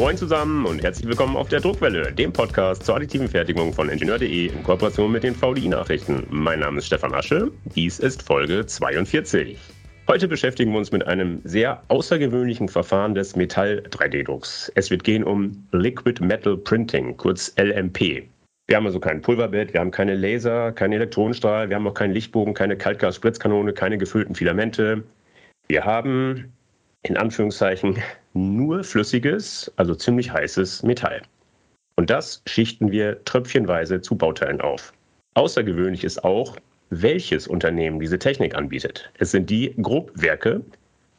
Moin zusammen und herzlich willkommen auf der Druckwelle, dem Podcast zur additiven Fertigung von Ingenieur.de in Kooperation mit den VDI-Nachrichten. Mein Name ist Stefan Asche, dies ist Folge 42. Heute beschäftigen wir uns mit einem sehr außergewöhnlichen Verfahren des Metall-3D-Drucks. Es wird gehen um Liquid Metal Printing, kurz LMP. Wir haben also kein Pulverbett, wir haben keine Laser, keinen Elektronenstrahl, wir haben auch keinen Lichtbogen, keine Kaltgas-Spritzkanone, keine gefüllten Filamente. Wir haben in Anführungszeichen nur flüssiges, also ziemlich heißes Metall. Und das schichten wir tröpfchenweise zu Bauteilen auf. Außergewöhnlich ist auch, welches Unternehmen diese Technik anbietet. Es sind die Grobwerke,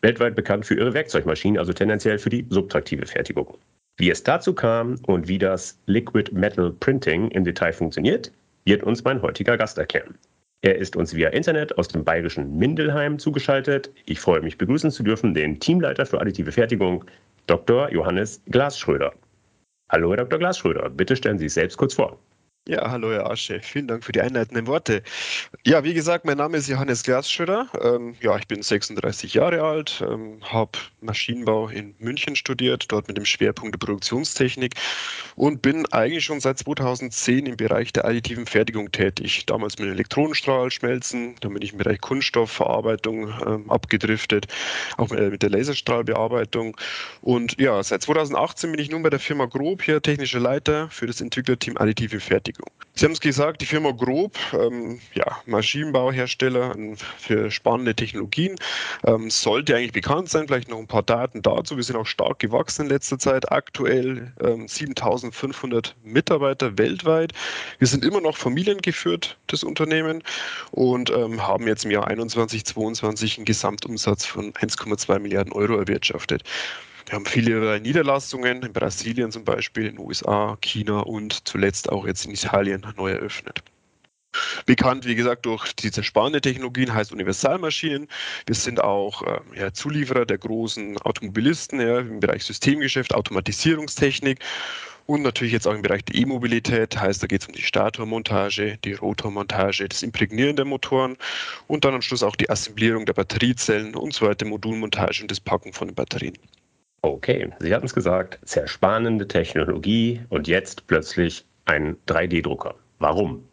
weltweit bekannt für ihre Werkzeugmaschinen, also tendenziell für die subtraktive Fertigung. Wie es dazu kam und wie das Liquid Metal Printing im Detail funktioniert, wird uns mein heutiger Gast erklären. Er ist uns via Internet aus dem bayerischen Mindelheim zugeschaltet. Ich freue mich, begrüßen zu dürfen den Teamleiter für additive Fertigung, Dr. Johannes Glasschröder. Hallo, Herr Dr. Glasschröder. Bitte stellen Sie sich selbst kurz vor. Ja, hallo Herr Asche, vielen Dank für die einleitenden Worte. Ja, wie gesagt, mein Name ist Johannes Glasschöder. Ähm, ja, ich bin 36 Jahre alt, ähm, habe Maschinenbau in München studiert, dort mit dem Schwerpunkt der Produktionstechnik und bin eigentlich schon seit 2010 im Bereich der additiven Fertigung tätig. Damals mit Elektronenstrahl, Schmelzen, dann bin ich im Bereich Kunststoffverarbeitung ähm, abgedriftet, auch mit der Laserstrahlbearbeitung. Und ja, seit 2018 bin ich nun bei der Firma Grob hier technischer Leiter für das Entwicklerteam additive Fertigung. Fertigung. Sie haben es gesagt, die Firma Grob, ähm, ja, Maschinenbauhersteller für spannende Technologien, ähm, sollte eigentlich bekannt sein. Vielleicht noch ein paar Daten dazu. Wir sind auch stark gewachsen in letzter Zeit. Aktuell ähm, 7500 Mitarbeiter weltweit. Wir sind immer noch familiengeführt, das Unternehmen, und ähm, haben jetzt im Jahr 2021, 2022 einen Gesamtumsatz von 1,2 Milliarden Euro erwirtschaftet. Wir haben viele Niederlassungen in Brasilien zum Beispiel, in den USA, China und zuletzt auch jetzt in Italien neu eröffnet. Bekannt, wie gesagt, durch diese spannende Technologien heißt Universalmaschinen. Wir sind auch äh, ja, Zulieferer der großen Automobilisten ja, im Bereich Systemgeschäft, Automatisierungstechnik und natürlich jetzt auch im Bereich der E-Mobilität. Heißt, da geht es um die Statormontage, die Rotormontage, das Imprägnieren der Motoren und dann am Schluss auch die Assemblierung der Batteriezellen und so weiter, Modulmontage und das Packen von den Batterien. Okay, Sie hatten es gesagt, sehr spannende Technologie und jetzt plötzlich ein 3D-Drucker. Warum?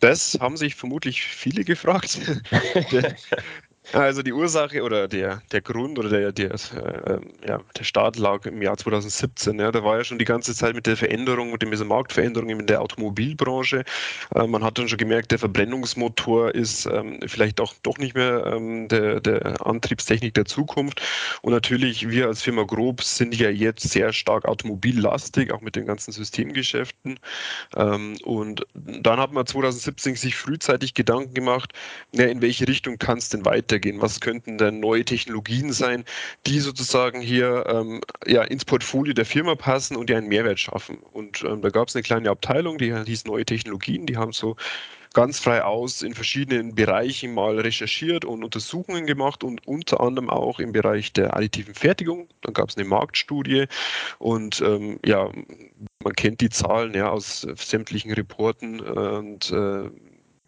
Das haben sich vermutlich viele gefragt. Also die Ursache oder der, der Grund oder der, der, äh, ja, der Start lag im Jahr 2017. Ja, da war ja schon die ganze Zeit mit der Veränderung, mit dieser Marktveränderung in der Automobilbranche. Äh, man hat dann schon gemerkt, der Verbrennungsmotor ist ähm, vielleicht auch doch nicht mehr ähm, der, der Antriebstechnik der Zukunft. Und natürlich, wir als Firma Grob sind ja jetzt sehr stark automobillastig, auch mit den ganzen Systemgeschäften. Ähm, und dann hat man 2017 sich frühzeitig Gedanken gemacht, ja, in welche Richtung kann es denn weitergehen? Weitergehen? Was könnten denn neue Technologien sein, die sozusagen hier ähm, ja, ins Portfolio der Firma passen und die einen Mehrwert schaffen? Und ähm, da gab es eine kleine Abteilung, die hieß Neue Technologien, die haben so ganz frei aus in verschiedenen Bereichen mal recherchiert und Untersuchungen gemacht und unter anderem auch im Bereich der additiven Fertigung. Dann gab es eine Marktstudie und ähm, ja, man kennt die Zahlen ja aus sämtlichen Reporten und äh,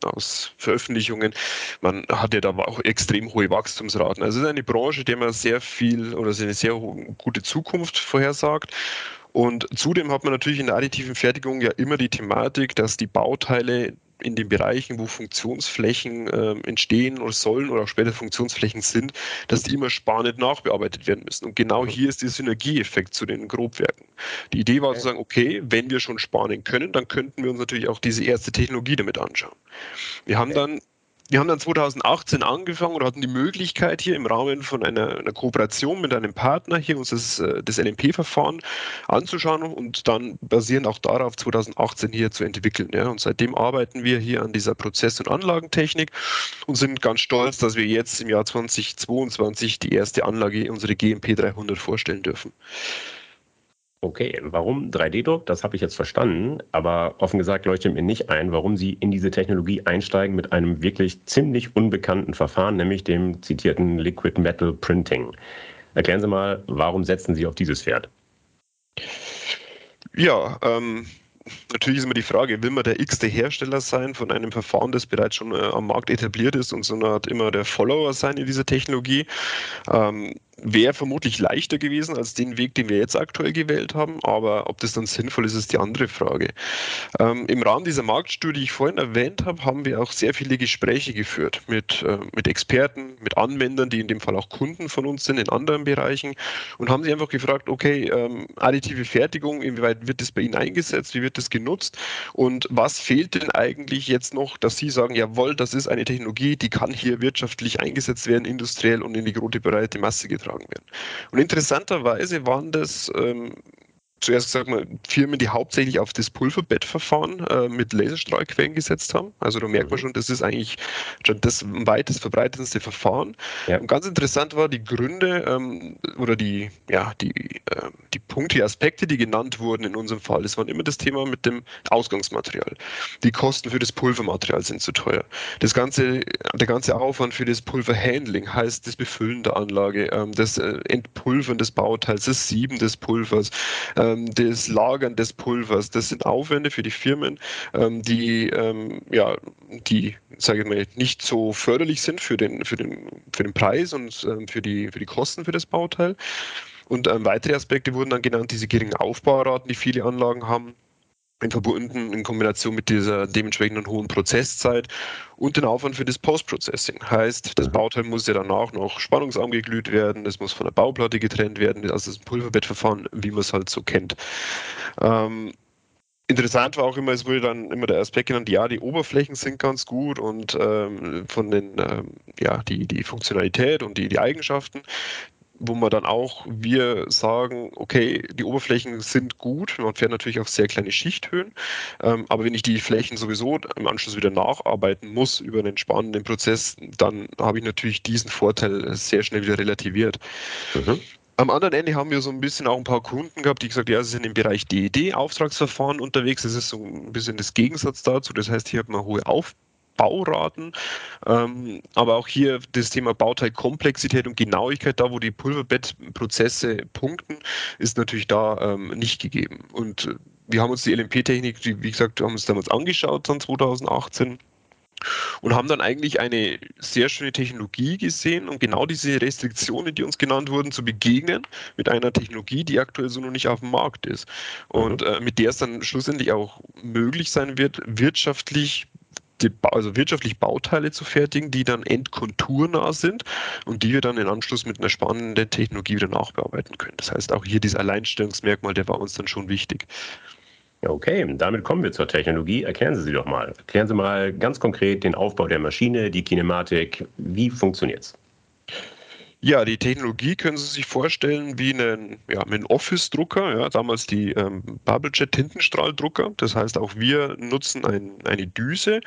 aus Veröffentlichungen. Man hat ja da auch extrem hohe Wachstumsraten. Also es ist eine Branche, die man sehr viel oder eine sehr gute Zukunft vorhersagt. Und zudem hat man natürlich in der additiven Fertigung ja immer die Thematik, dass die Bauteile in den Bereichen, wo Funktionsflächen äh, entstehen oder sollen oder auch später Funktionsflächen sind, dass die immer spannend nachbearbeitet werden müssen. Und genau hier ist der Synergieeffekt zu den Grobwerken. Die Idee war zu sagen, okay, wenn wir schon sparen können, dann könnten wir uns natürlich auch diese erste Technologie damit anschauen. Wir haben dann wir haben dann 2018 angefangen und hatten die Möglichkeit hier im Rahmen von einer, einer Kooperation mit einem Partner hier uns das, äh, das LMP-Verfahren anzuschauen und dann basierend auch darauf 2018 hier zu entwickeln. Ja. Und seitdem arbeiten wir hier an dieser Prozess- und Anlagentechnik und sind ganz stolz, dass wir jetzt im Jahr 2022 die erste Anlage, unsere GMP 300, vorstellen dürfen. Okay, warum 3D-Druck? Das habe ich jetzt verstanden, aber offen gesagt leuchtet mir nicht ein, warum Sie in diese Technologie einsteigen mit einem wirklich ziemlich unbekannten Verfahren, nämlich dem zitierten Liquid Metal Printing. Erklären Sie mal, warum setzen Sie auf dieses Pferd? Ja, ähm, natürlich ist immer die Frage, will man der x-te Hersteller sein von einem Verfahren, das bereits schon äh, am Markt etabliert ist und so eine Art immer der Follower sein in dieser Technologie? Ähm, wäre vermutlich leichter gewesen als den Weg, den wir jetzt aktuell gewählt haben. Aber ob das dann sinnvoll ist, ist die andere Frage. Ähm, Im Rahmen dieser Marktstudie, die ich vorhin erwähnt habe, haben wir auch sehr viele Gespräche geführt mit, äh, mit Experten, mit Anwendern, die in dem Fall auch Kunden von uns sind in anderen Bereichen und haben sie einfach gefragt, okay, ähm, additive Fertigung, inwieweit wird das bei Ihnen eingesetzt, wie wird das genutzt und was fehlt denn eigentlich jetzt noch, dass Sie sagen, jawohl, das ist eine Technologie, die kann hier wirtschaftlich eingesetzt werden, industriell und in die große breite Masse getragen werden. Und interessanterweise waren das ähm, zuerst gesagt mal, Firmen, die hauptsächlich auf das Pulverbettverfahren äh, mit Laserstrahlquellen gesetzt haben. Also da merkt man mhm. schon, das ist eigentlich schon das weitest verbreitetste Verfahren. Ja. Und ganz interessant war die Gründe ähm, oder die, ja, die, äh, die Punkte, die Aspekte, die genannt wurden in unserem Fall. Das war immer das Thema mit dem Ausgangsmaterial. Die Kosten für das Pulvermaterial sind zu teuer. Das ganze, der ganze Aufwand für das Pulverhandling heißt das Befüllen der Anlage, ähm, das äh, Entpulvern des Bauteils, das Sieben des Pulvers, äh, ähm, das Lagern des Pulvers. Das sind Aufwände für die Firmen, ähm, die, ähm, ja, die, sage ich mal, nicht so förderlich sind für den, für den, für den Preis und ähm, für, die, für die Kosten für das Bauteil. Und ähm, weitere Aspekte wurden dann genannt, diese geringen Aufbauraten, die viele Anlagen haben in verbunden in Kombination mit dieser dementsprechenden hohen Prozesszeit und den Aufwand für das Post-Processing. Heißt, das mhm. Bauteil muss ja danach noch spannungsarm geglüht werden, es muss von der Bauplatte getrennt werden, also das Pulverbettverfahren, wie man es halt so kennt. Ähm, Interessant war auch immer, es wurde dann immer der Aspekt genannt, ja, die Oberflächen sind ganz gut und ähm, von den, ähm, ja, die, die Funktionalität und die, die Eigenschaften wo man dann auch wir sagen, okay, die Oberflächen sind gut, man fährt natürlich auf sehr kleine Schichthöhen, ähm, aber wenn ich die Flächen sowieso im Anschluss wieder nacharbeiten muss über einen spannenden Prozess, dann habe ich natürlich diesen Vorteil sehr schnell wieder relativiert. Mhm. Am anderen Ende haben wir so ein bisschen auch ein paar Kunden gehabt, die gesagt ja, sie sind im Bereich DED-Auftragsverfahren unterwegs. Das ist so ein bisschen das Gegensatz dazu. Das heißt, hier hat man hohe Auf Bauraten. Ähm, aber auch hier das Thema Bauteilkomplexität und Genauigkeit, da wo die Pulverbettprozesse punkten, ist natürlich da ähm, nicht gegeben. Und äh, wir haben uns die LMP-Technik, wie gesagt, haben uns damals angeschaut, dann 2018 und haben dann eigentlich eine sehr schöne Technologie gesehen, um genau diese Restriktionen, die uns genannt wurden, zu begegnen mit einer Technologie, die aktuell so noch nicht auf dem Markt ist und mhm. äh, mit der es dann schlussendlich auch möglich sein wird, wirtschaftlich die, also wirtschaftlich Bauteile zu fertigen, die dann endkonturnah sind und die wir dann in Anschluss mit einer spannenden Technologie wieder nachbearbeiten können. Das heißt, auch hier dieses Alleinstellungsmerkmal, der war uns dann schon wichtig. Okay, damit kommen wir zur Technologie. Erklären Sie sie doch mal. Erklären Sie mal ganz konkret den Aufbau der Maschine, die Kinematik. Wie funktioniert es? Ja, die Technologie können Sie sich vorstellen wie einen, ja, einen Office-Drucker, ja, damals die ähm, Bubblejet Tintenstrahldrucker. Das heißt, auch wir nutzen ein, eine Düse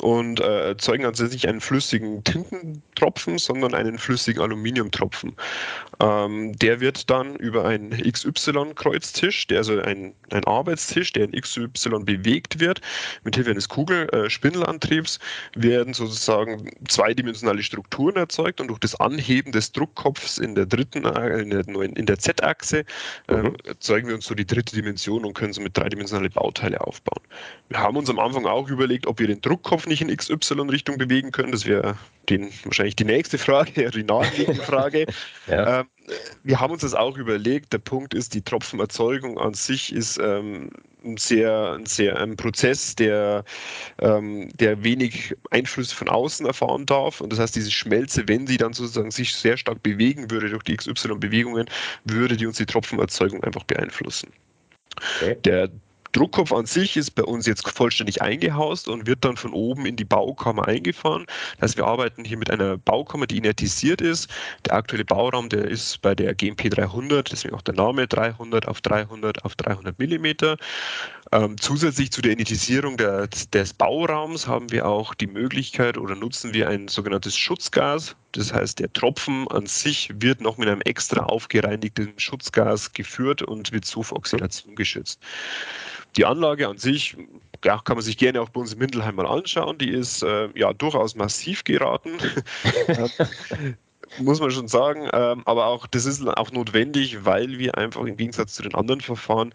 und äh, erzeugen also nicht einen flüssigen Tintentropfen, sondern einen flüssigen Aluminiumtropfen. Ähm, der wird dann über einen XY-Kreuztisch, der also ein, ein Arbeitstisch, der in XY bewegt wird, mit Hilfe eines Kugelspindelantriebs, äh, werden sozusagen zweidimensionale Strukturen erzeugt und durch das Anheben des des Druckkopfs in der dritten, äh, in der, in der Z-Achse, ähm, mhm. erzeugen wir uns so die dritte Dimension und können so mit dreidimensionale Bauteile aufbauen. Wir haben uns am Anfang auch überlegt, ob wir den Druckkopf nicht in XY-Richtung bewegen können. Das wäre wahrscheinlich die nächste Frage, die naheliegende Frage. ja. ähm, wir haben uns das auch überlegt. Der Punkt ist, die Tropfenerzeugung an sich ist ähm, ein sehr, ein sehr ein Prozess, der, ähm, der wenig Einflüsse von außen erfahren darf. Und das heißt, diese Schmelze, wenn sie dann sozusagen sich sehr stark bewegen würde durch die XY-Bewegungen, würde die uns die Tropfenerzeugung einfach beeinflussen. Okay. Der Druckkopf an sich ist bei uns jetzt vollständig eingehaust und wird dann von oben in die Baukammer eingefahren. Das heißt, wir arbeiten hier mit einer Baukammer, die inertisiert ist. Der aktuelle Bauraum, der ist bei der GMP 300, deswegen auch der Name 300 auf 300 auf 300 Millimeter. Ähm, zusätzlich zu der Inertisierung der, des Bauraums haben wir auch die Möglichkeit oder nutzen wir ein sogenanntes Schutzgas. Das heißt, der Tropfen an sich wird noch mit einem extra aufgereinigten Schutzgas geführt und wird so vor Oxidation geschützt. Die Anlage an sich ja, kann man sich gerne auch bei uns in Mindelheim mal anschauen. Die ist äh, ja durchaus massiv geraten. muss man schon sagen. Ähm, aber auch das ist auch notwendig, weil wir einfach im Gegensatz zu den anderen Verfahren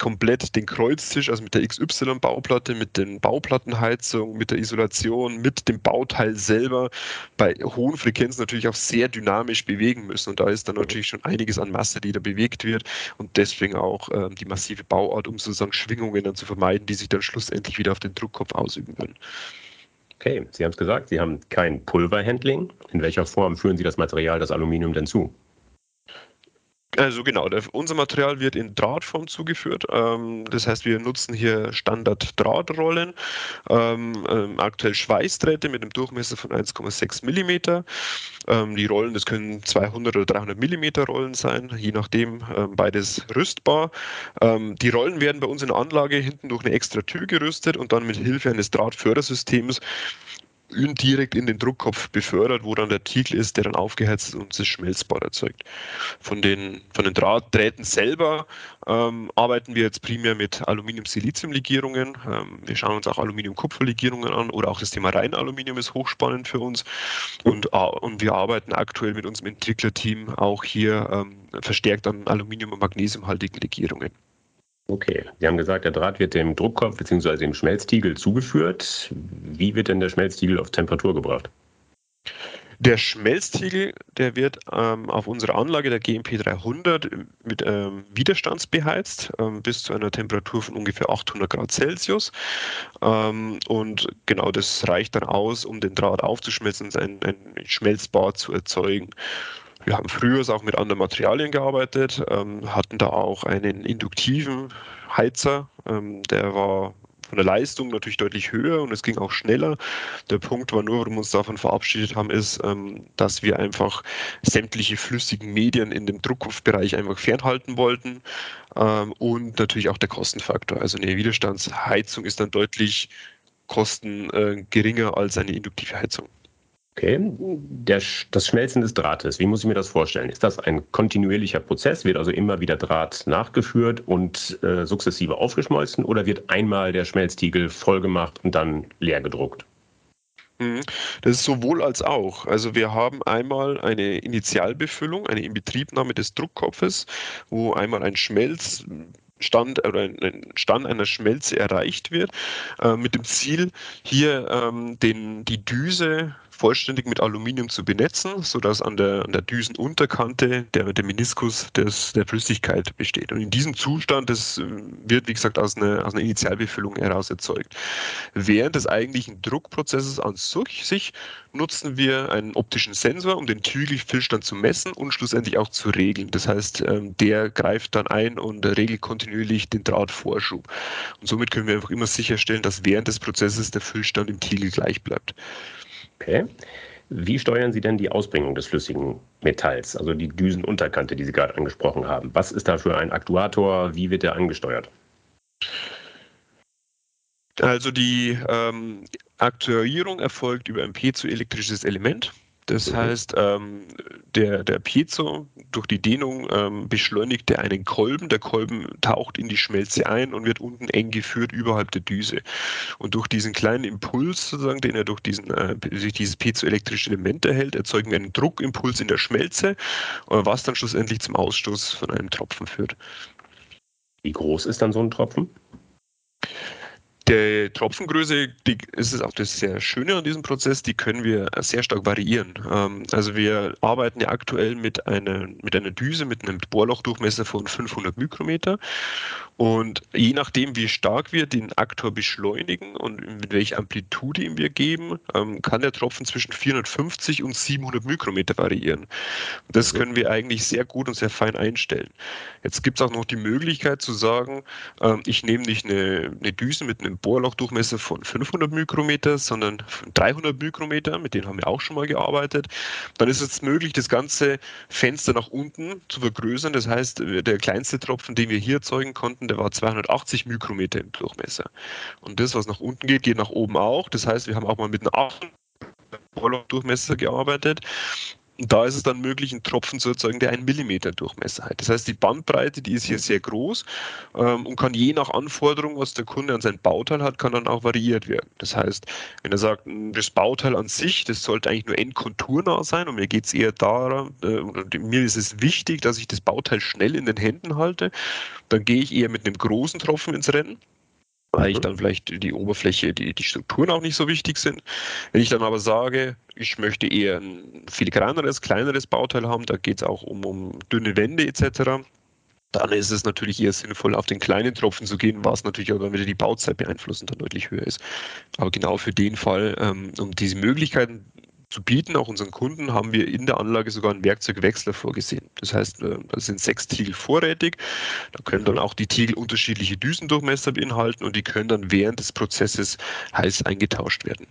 komplett den Kreuztisch, also mit der XY-Bauplatte, mit den Bauplattenheizungen, mit der Isolation, mit dem Bauteil selber bei hohen Frequenzen natürlich auch sehr dynamisch bewegen müssen. Und da ist dann natürlich schon einiges an Masse, die da bewegt wird und deswegen auch äh, die massive Bauart, um sozusagen Schwingungen dann zu vermeiden, die sich dann schlussendlich wieder auf den Druckkopf ausüben können. Okay, Sie haben es gesagt, Sie haben kein Pulverhandling. In welcher Form führen Sie das Material, das Aluminium denn zu? Also genau, unser Material wird in Drahtform zugeführt. Ähm, das heißt, wir nutzen hier Standard-Drahtrollen, ähm, ähm, aktuell Schweißdrähte mit einem Durchmesser von 1,6 mm. Die Rollen, das können 200 oder 300 mm Rollen sein, je nachdem, beides rüstbar. Die Rollen werden bei uns in der Anlage hinten durch eine extra Tür gerüstet und dann mit Hilfe eines Drahtfördersystems direkt in den Druckkopf befördert, wo dann der Tiegel ist, der dann aufgeheizt ist und das Schmelzbad erzeugt. Von den, von den Drahtdrähten selber ähm, arbeiten wir jetzt primär mit Aluminium-Silizium-Legierungen. Ähm, wir schauen uns auch Aluminium-Kupfer-Legierungen an oder auch das Thema Reinaluminium ist hochspannend für uns. Und, äh, und wir arbeiten aktuell mit unserem Entwicklerteam auch hier ähm, verstärkt an Aluminium- und Magnesiumhaltigen Legierungen. Okay, Sie haben gesagt, der Draht wird dem Druckkopf bzw. dem Schmelztiegel zugeführt. Wie wird denn der Schmelztiegel auf Temperatur gebracht? Der Schmelztiegel, der wird ähm, auf unserer Anlage der GMP 300 mit ähm, Widerstandsbeheizt ähm, bis zu einer Temperatur von ungefähr 800 Grad Celsius. Ähm, und genau das reicht dann aus, um den Draht aufzuschmelzen und ein, ein Schmelzbad zu erzeugen. Wir haben früher auch mit anderen Materialien gearbeitet, ähm, hatten da auch einen induktiven Heizer, ähm, der war von der Leistung natürlich deutlich höher und es ging auch schneller. Der Punkt war nur, warum wir uns davon verabschiedet haben, ist, ähm, dass wir einfach sämtliche flüssigen Medien in dem Druckkopfbereich einfach fernhalten wollten ähm, und natürlich auch der Kostenfaktor. Also eine Widerstandsheizung ist dann deutlich kosten äh, als eine induktive Heizung. Okay, Der, das Schmelzen des Drahtes, wie muss ich mir das vorstellen? Ist das ein kontinuierlicher Prozess? Wird also immer wieder Draht nachgeführt und äh, sukzessive aufgeschmolzen oder wird einmal der Schmelztiegel vollgemacht und dann leer gedruckt? Mhm. Das ist sowohl als auch. Also wir haben einmal eine Initialbefüllung, eine Inbetriebnahme des Druckkopfes, wo einmal ein Schmelz Stand oder ein Stand einer Schmelze erreicht wird, äh, mit dem Ziel, hier ähm, den, die Düse vollständig mit Aluminium zu benetzen, sodass an der, an der Düsenunterkante der, der Meniskus des, der Flüssigkeit besteht. Und in diesem Zustand, das äh, wird, wie gesagt, aus einer, aus einer Initialbefüllung heraus erzeugt. Während des eigentlichen Druckprozesses an sich nutzen wir einen optischen Sensor, um den Tügelfüllstand zu messen und schlussendlich auch zu regeln. Das heißt, ähm, der greift dann ein und regelt kontinuierlich den Drahtvorschub. Und somit können wir einfach immer sicherstellen, dass während des Prozesses der Füllstand im Tiegel gleich bleibt. Okay. Wie steuern Sie denn die Ausbringung des flüssigen Metalls, also die Düsenunterkante, die Sie gerade angesprochen haben? Was ist da für ein Aktuator? Wie wird der angesteuert? Also die ähm, Aktuierung erfolgt über ein piezoelektrisches Element. Das heißt, ähm, der, der Piezo durch die Dehnung ähm, beschleunigt er einen Kolben. Der Kolben taucht in die Schmelze ein und wird unten eng geführt überhalb der Düse. Und durch diesen kleinen Impuls, sozusagen, den er durch, diesen, äh, durch dieses piezoelektrische Element erhält, erzeugen wir einen Druckimpuls in der Schmelze, äh, was dann schlussendlich zum Ausstoß von einem Tropfen führt. Wie groß ist dann so ein Tropfen? Die Tropfengröße, die ist es auch das sehr Schöne an diesem Prozess, die können wir sehr stark variieren. Ähm, also wir arbeiten ja aktuell mit einer, mit einer Düse mit einem Bohrlochdurchmesser von 500 Mikrometer und je nachdem, wie stark wir den Aktor beschleunigen und mit welcher Amplitude ihm wir geben, ähm, kann der Tropfen zwischen 450 und 700 Mikrometer variieren. Das können wir eigentlich sehr gut und sehr fein einstellen. Jetzt gibt es auch noch die Möglichkeit zu sagen, ähm, ich nehme nicht eine, eine Düse mit einem Bohrlochdurchmesser von 500 Mikrometer, sondern 300 Mikrometer, mit denen haben wir auch schon mal gearbeitet. Dann ist es möglich, das ganze Fenster nach unten zu vergrößern. Das heißt, der kleinste Tropfen, den wir hier erzeugen konnten, der war 280 Mikrometer im Durchmesser. Und das, was nach unten geht, geht nach oben auch. Das heißt, wir haben auch mal mit einem 8 Durchmesser gearbeitet. Da ist es dann möglich, einen Tropfen zu erzeugen, der einen Millimeter Durchmesser hat. Das heißt, die Bandbreite, die ist hier sehr groß ähm, und kann je nach Anforderung, was der Kunde an sein Bauteil hat, kann dann auch variiert werden. Das heißt, wenn er sagt, das Bauteil an sich, das sollte eigentlich nur endkonturnah sein und mir geht es eher darum, äh, mir ist es wichtig, dass ich das Bauteil schnell in den Händen halte, dann gehe ich eher mit einem großen Tropfen ins Rennen weil ich dann vielleicht die Oberfläche, die, die Strukturen auch nicht so wichtig sind. Wenn ich dann aber sage, ich möchte eher ein filigraneres, kleineres Bauteil haben, da geht es auch um, um dünne Wände etc., dann ist es natürlich eher sinnvoll, auf den kleinen Tropfen zu gehen, was natürlich auch dann wieder die Bauzeit beeinflussen dann deutlich höher ist. Aber genau für den Fall, ähm, um diese Möglichkeiten zu bieten, auch unseren Kunden, haben wir in der Anlage sogar einen Werkzeugwechsler vorgesehen. Das heißt, äh, da sind sechs Tiegel vorrätig. Da können dann auch die Tiegel unterschiedliche Düsendurchmesser beinhalten und die können dann während des Prozesses heiß eingetauscht werden.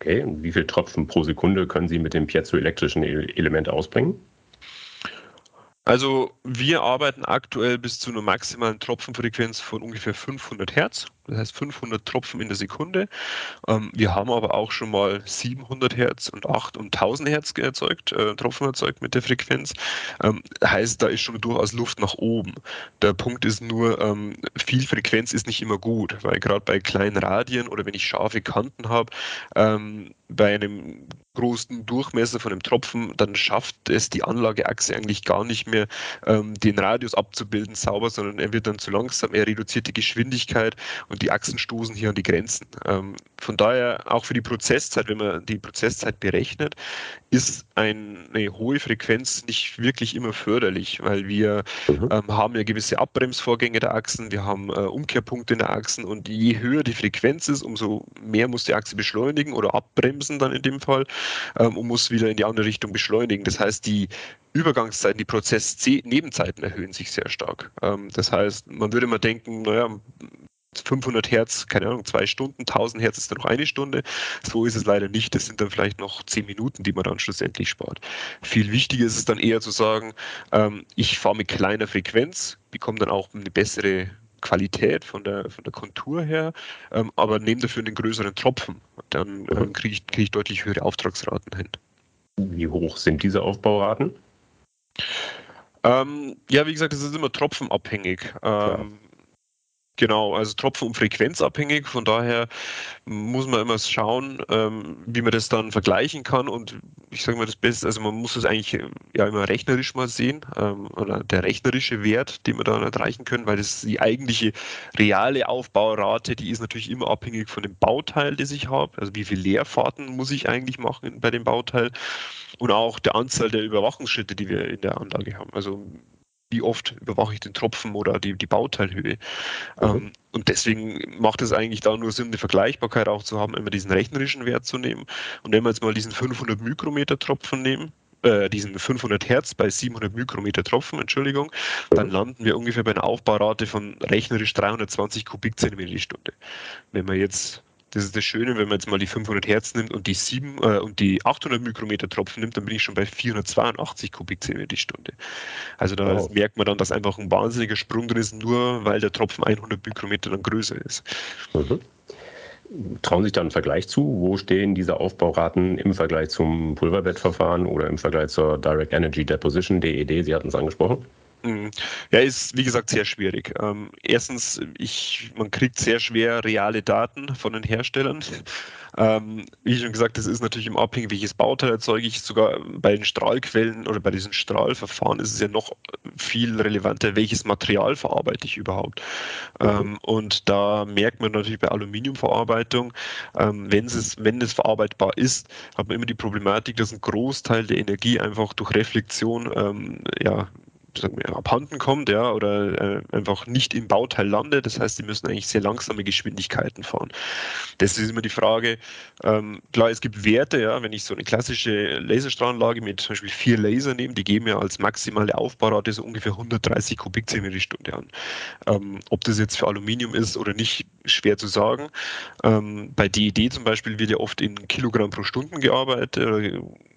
Okay, und wie viele Tropfen pro Sekunde können Sie mit dem piezoelektrischen Element ausbringen? Also wir arbeiten aktuell bis zu einer maximalen Tropfenfrequenz von ungefähr 500 Hertz das heißt 500 Tropfen in der Sekunde. Ähm, wir haben aber auch schon mal 700 Hertz und 8 und 1000 Hertz erzeugt, äh, Tropfen erzeugt mit der Frequenz. Ähm, heißt, da ist schon durchaus Luft nach oben. Der Punkt ist nur, ähm, viel Frequenz ist nicht immer gut, weil gerade bei kleinen Radien oder wenn ich scharfe Kanten habe, ähm, bei einem großen Durchmesser von einem Tropfen, dann schafft es die Anlageachse eigentlich gar nicht mehr, ähm, den Radius abzubilden sauber, sondern er wird dann zu langsam, er reduziert die Geschwindigkeit und die Achsen stoßen hier an die Grenzen. Ähm, von daher auch für die Prozesszeit, wenn man die Prozesszeit berechnet, ist eine hohe Frequenz nicht wirklich immer förderlich, weil wir mhm. ähm, haben ja gewisse Abbremsvorgänge der Achsen, wir haben äh, Umkehrpunkte in der Achsen und je höher die Frequenz ist, umso mehr muss die Achse beschleunigen oder abbremsen dann in dem Fall ähm, und muss wieder in die andere Richtung beschleunigen. Das heißt, die Übergangszeiten, die Prozess-Nebenzeiten erhöhen sich sehr stark. Ähm, das heißt, man würde mal denken, naja, 500 Hertz, keine Ahnung, zwei Stunden, 1000 Hertz ist dann noch eine Stunde. So ist es leider nicht. Das sind dann vielleicht noch zehn Minuten, die man dann schlussendlich spart. Viel wichtiger ist es dann eher zu sagen, ähm, ich fahre mit kleiner Frequenz, bekomme dann auch eine bessere Qualität von der, von der Kontur her, ähm, aber nehme dafür einen größeren Tropfen. Dann ähm, kriege ich, krieg ich deutlich höhere Auftragsraten hin. Wie hoch sind diese Aufbauraten? Ähm, ja, wie gesagt, das ist immer tropfenabhängig. Ähm, Genau, also Tropfen- und frequenzabhängig. Von daher muss man immer schauen, ähm, wie man das dann vergleichen kann. Und ich sage mal das Beste, also man muss es eigentlich äh, ja immer rechnerisch mal sehen, ähm, oder der rechnerische Wert, den wir dann erreichen können, weil das die eigentliche reale Aufbaurate, die ist natürlich immer abhängig von dem Bauteil, das ich habe. Also wie viele Leerfahrten muss ich eigentlich machen bei dem Bauteil und auch der Anzahl der Überwachungsschritte, die wir in der Anlage haben. Also wie oft überwache ich den Tropfen oder die, die Bauteilhöhe. Mhm. Ähm, und deswegen macht es eigentlich da nur Sinn, eine Vergleichbarkeit auch zu haben, immer diesen rechnerischen Wert zu nehmen. Und wenn wir jetzt mal diesen 500 Mikrometer Tropfen nehmen, äh, diesen 500 Hertz bei 700 Mikrometer Tropfen, Entschuldigung, dann landen wir ungefähr bei einer Aufbaurate von rechnerisch 320 Kubikzentimeter die Stunde. Wenn wir jetzt das ist das Schöne, wenn man jetzt mal die 500 Hertz nimmt und die 7 äh, und die 800 Mikrometer Tropfen nimmt, dann bin ich schon bei 482 Kubikzentimeter die Stunde. Also da wow. merkt man dann, dass einfach ein wahnsinniger Sprung drin ist, nur weil der Tropfen 100 Mikrometer dann größer ist. Mhm. Trauen sich da einen Vergleich zu? Wo stehen diese Aufbauraten im Vergleich zum Pulverbettverfahren oder im Vergleich zur Direct Energy Deposition, DED? Sie hatten es angesprochen. Mhm. Ja, ist wie gesagt sehr schwierig. Ähm, erstens, ich, man kriegt sehr schwer reale Daten von den Herstellern. Ähm, wie schon gesagt, das ist natürlich im Abhängig, welches Bauteil erzeuge ich. Sogar bei den Strahlquellen oder bei diesen Strahlverfahren ist es ja noch viel relevanter, welches Material verarbeite ich überhaupt. Mhm. Ähm, und da merkt man natürlich bei Aluminiumverarbeitung, ähm, wenn, es, wenn es verarbeitbar ist, hat man immer die Problematik, dass ein Großteil der Energie einfach durch Reflexion ähm, ja, abhanden kommt, ja, oder äh, einfach nicht im Bauteil landet. Das heißt, sie müssen eigentlich sehr langsame Geschwindigkeiten fahren. Das ist immer die Frage. Ähm, klar, es gibt Werte, ja, wenn ich so eine klassische Laserstrahlanlage mit zum Beispiel vier Laser nehme, die geben ja als maximale Aufbaurate so ungefähr 130 Kubikzentimeter die Stunde an. Ähm, ob das jetzt für Aluminium ist oder nicht, schwer zu sagen. Ähm, bei DED zum Beispiel wird ja oft in Kilogramm pro Stunde gearbeitet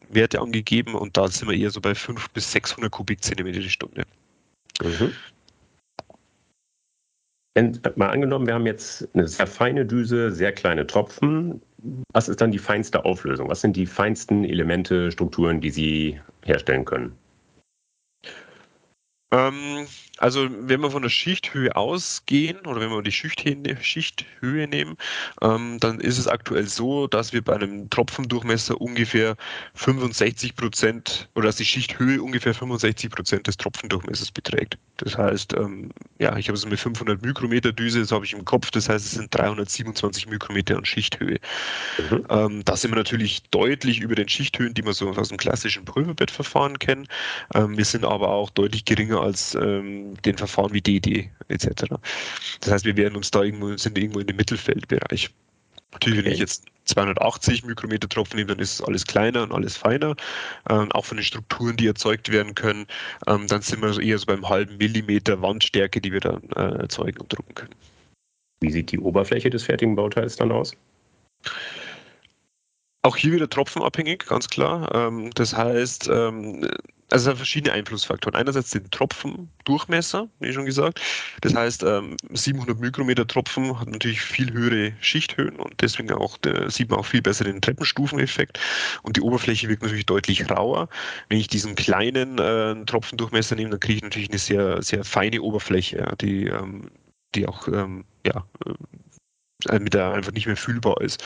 Werte angegeben und da sind wir eher so bei 500 bis 600 Kubikzentimeter die Stunde. Mhm. Wenn, mal angenommen, wir haben jetzt eine sehr feine Düse, sehr kleine Tropfen. was ist dann die feinste Auflösung? Was sind die feinsten Elemente, Strukturen, die Sie herstellen können? Ähm, also wenn wir von der Schichthöhe ausgehen oder wenn wir die Schichthöhe nehmen, ähm, dann ist es aktuell so, dass wir bei einem Tropfendurchmesser ungefähr 65 Prozent oder dass die Schichthöhe ungefähr 65 Prozent des Tropfendurchmessers beträgt. Das heißt, ähm, ja, ich habe es mit 500 Mikrometer Düse, das habe ich im Kopf, das heißt, es sind 327 Mikrometer an Schichthöhe. Mhm. Ähm, da sind wir natürlich deutlich über den Schichthöhen, die wir so aus dem klassischen Pulverbettverfahren kennen. Ähm, wir sind aber auch deutlich geringer als ähm, den Verfahren wie DD etc. Das heißt, wir werden uns da irgendwo, sind irgendwo in dem Mittelfeldbereich. Natürlich, wenn ich jetzt 280 Mikrometer Tropfen nehme, dann ist alles kleiner und alles feiner. Ähm, auch von den Strukturen, die erzeugt werden können, ähm, dann sind wir eher so beim halben Millimeter Wandstärke, die wir dann äh, erzeugen und drucken können. Wie sieht die Oberfläche des fertigen Bauteils dann aus? Auch hier wieder tropfenabhängig, ganz klar. Ähm, das heißt, ähm, also verschiedene Einflussfaktoren. Einerseits den Tropfendurchmesser, wie schon gesagt. Das heißt, 700 ähm, Mikrometer Tropfen hat natürlich viel höhere Schichthöhen und deswegen auch sieht man auch viel besser den Treppenstufeneffekt. Und die Oberfläche wirkt natürlich deutlich rauer. Wenn ich diesen kleinen äh, Tropfendurchmesser nehme, dann kriege ich natürlich eine sehr, sehr feine Oberfläche, die, die auch ja, äh, mit der einfach nicht mehr fühlbar ist.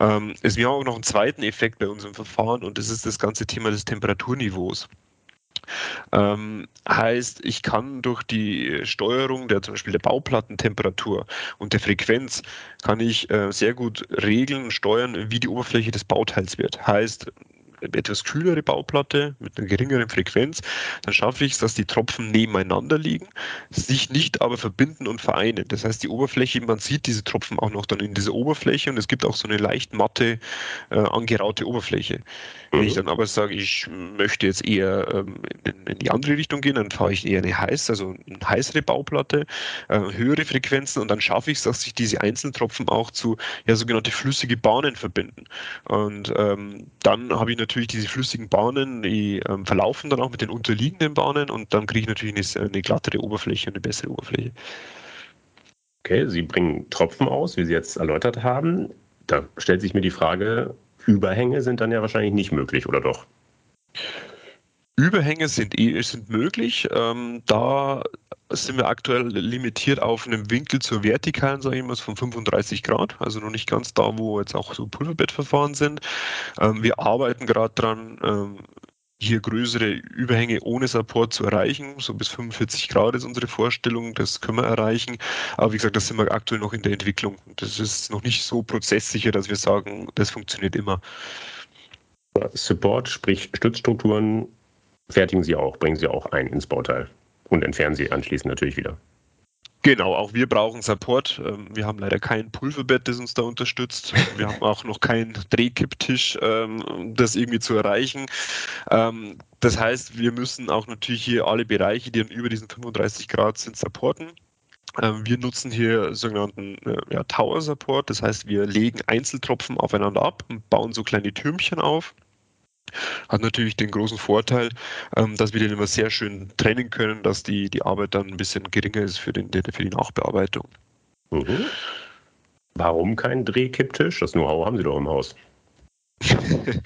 Ähm, es, wir haben auch noch einen zweiten Effekt bei unserem Verfahren und das ist das ganze Thema des Temperaturniveaus. Ähm, heißt, ich kann durch die Steuerung der zum Beispiel der Bauplattentemperatur und der Frequenz kann ich äh, sehr gut regeln und steuern, wie die Oberfläche des Bauteils wird. Heißt, etwas kühlere Bauplatte mit einer geringeren Frequenz, dann schaffe ich es, dass die Tropfen nebeneinander liegen, sich nicht aber verbinden und vereinen. Das heißt, die Oberfläche, man sieht diese Tropfen auch noch dann in dieser Oberfläche und es gibt auch so eine leicht matte, äh, angeraute Oberfläche. Wenn ich mhm. dann aber sage, ich möchte jetzt eher ähm, in, in, die andere Richtung gehen, dann fahre ich eher eine heiß, also eine heißere Bauplatte, äh, höhere Frequenzen und dann schaffe ich es, dass sich diese einzelnen Tropfen auch zu ja, sogenannte flüssige Bahnen verbinden. Und ähm, dann habe ich natürlich diese flüssigen Bahnen, die ähm, verlaufen dann auch mit den unterliegenden Bahnen und dann kriege ich natürlich eine, eine glattere Oberfläche und eine bessere Oberfläche. Okay, Sie bringen Tropfen aus, wie Sie jetzt erläutert haben. Da stellt sich mir die Frage, Überhänge sind dann ja wahrscheinlich nicht möglich, oder doch? Überhänge sind, eh, sind möglich. Ähm, da sind wir aktuell limitiert auf einem Winkel zur vertikalen, sage ich mal, von 35 Grad. Also noch nicht ganz da, wo jetzt auch so Pulverbettverfahren sind. Ähm, wir arbeiten gerade dran, ähm, hier größere Überhänge ohne Support zu erreichen. So bis 45 Grad ist unsere Vorstellung, das können wir erreichen. Aber wie gesagt, das sind wir aktuell noch in der Entwicklung. Das ist noch nicht so prozesssicher, dass wir sagen, das funktioniert immer. Support, sprich Stützstrukturen, fertigen Sie auch, bringen Sie auch ein ins Bauteil und entfernen Sie anschließend natürlich wieder. Genau, auch wir brauchen Support. Ähm, wir haben leider kein Pulverbett, das uns da unterstützt. Wir haben auch noch keinen Drehkipptisch, um ähm, das irgendwie zu erreichen. Ähm, das heißt, wir müssen auch natürlich hier alle Bereiche, die dann über diesen 35 Grad sind, supporten. Wir nutzen hier sogenannten äh, ja, Tower Support, das heißt, wir legen Einzeltropfen aufeinander ab und bauen so kleine Türmchen auf. Hat natürlich den großen Vorteil, ähm, dass wir den immer sehr schön trennen können, dass die, die Arbeit dann ein bisschen geringer ist für, den, für die Nachbearbeitung. Mhm. Warum kein Drehkipptisch? Das Know-how haben Sie doch im Haus.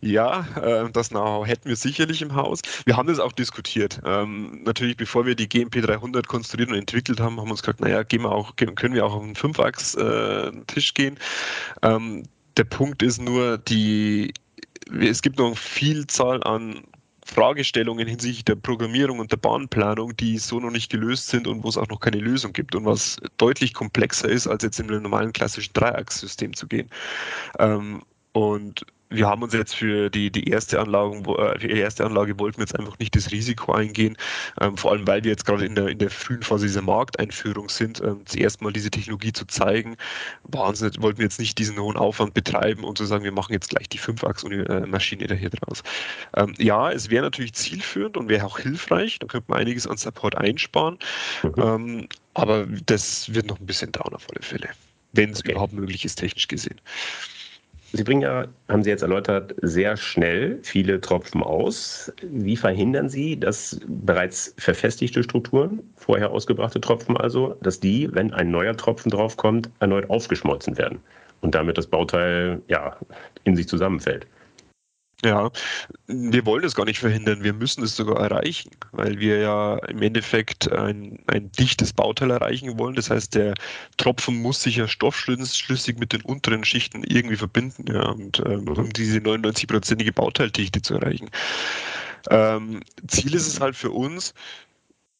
ja, äh, das Know-how hätten wir sicherlich im Haus. Wir haben das auch diskutiert. Ähm, natürlich, bevor wir die GMP 300 konstruiert und entwickelt haben, haben wir uns gesagt, naja, gehen wir auch, können wir auch auf einen Fünfachs-Tisch äh, gehen. Ähm, der Punkt ist nur, die es gibt noch eine Vielzahl an Fragestellungen hinsichtlich der Programmierung und der Bahnplanung, die so noch nicht gelöst sind und wo es auch noch keine Lösung gibt und was deutlich komplexer ist, als jetzt in einem normalen klassischen Dreiachssystem zu gehen. Ähm, und wir haben uns jetzt für die, die erste Anlage, äh, für die erste Anlage wollten wir jetzt einfach nicht das Risiko eingehen, ähm, vor allem weil wir jetzt gerade in der, in der frühen Phase dieser Markteinführung sind, ähm, zuerst mal diese Technologie zu zeigen, wahnsinnig, wollten wir jetzt nicht diesen hohen Aufwand betreiben und zu sagen, wir machen jetzt gleich die Fünfachs-Maschine da hier draus. Ähm, ja, es wäre natürlich zielführend und wäre auch hilfreich, da könnte man einiges an Support einsparen, mhm. Ähm, aber das wird noch ein bisschen dauern auf alle Fälle, wenn es okay. überhaupt möglich ist, technisch gesehen. Sie bringen ja, haben Sie jetzt erläutert, sehr schnell viele Tropfen aus. Wie verhindern Sie, dass bereits verfestigte Strukturen, vorher ausgebrachte Tropfen also, dass die, wenn ein neuer Tropfen draufkommt, erneut aufgeschmolzen werden? und damit das Bauteil ja in sich zusammenfällt. Ja, wir wollen es gar nicht verhindern, wir müssen es sogar erreichen, weil wir ja im Endeffekt ein, ein dichtes Bauteil erreichen wollen. Das heißt, der Tropfen muss sich ja stoffschlüssig mit den unteren Schichten irgendwie verbinden, ja, und ähm, um diese 99-prozentige Bauteildichte zu erreichen. Ähm, Ziel ist es halt für uns,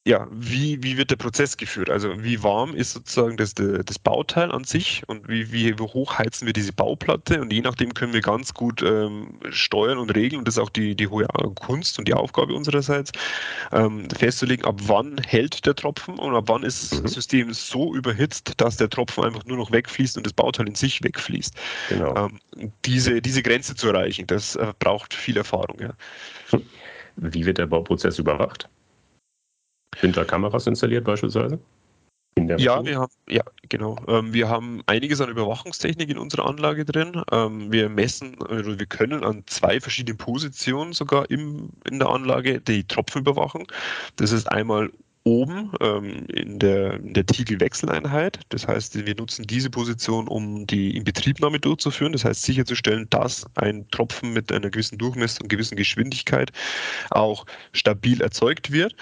ja, wie, wie wird der Prozess geführt? Also wie warm ist sozusagen das, das Bauteil an sich und wie, wie hoch heizen wir diese Bauplatte und je nachdem können wir ganz gut ähm, steuern und regeln und das ist auch die, die hohe Kunst und die Aufgabe unsererseits, ähm, festzulegen, ab wann hält der Tropfen und ab wann ist mhm. das System so überhitzt, dass der Tropfen einfach nur noch wegfließt und das Bauteil in sich wegfließt. Genau. Ähm, diese, diese Grenze zu erreichen, das äh, braucht viel Erfahrung. Ja. Wie wird der Bauprozess überwacht? Sind da Kameras installiert beispielsweise? ja, wir haben, ja, genau. Ähm, wir haben einiges an Überwachungstechnik in unserer Anlage drin. Ähm, wir messen, also wir können an zwei verschiedenen Positionen sogar im, in der Anlage die Tropfen überwachen. Das ist einmal oben ähm, in der, in der Tiegelwechseleinheit. Das heißt, wir nutzen diese Position, um die Inbetriebnahme durchzuführen. Das heißt, sicherzustellen, dass ein Tropfen mit einer gewissen Durchmesser und gewissen Geschwindigkeit auch stabil erzeugt wird.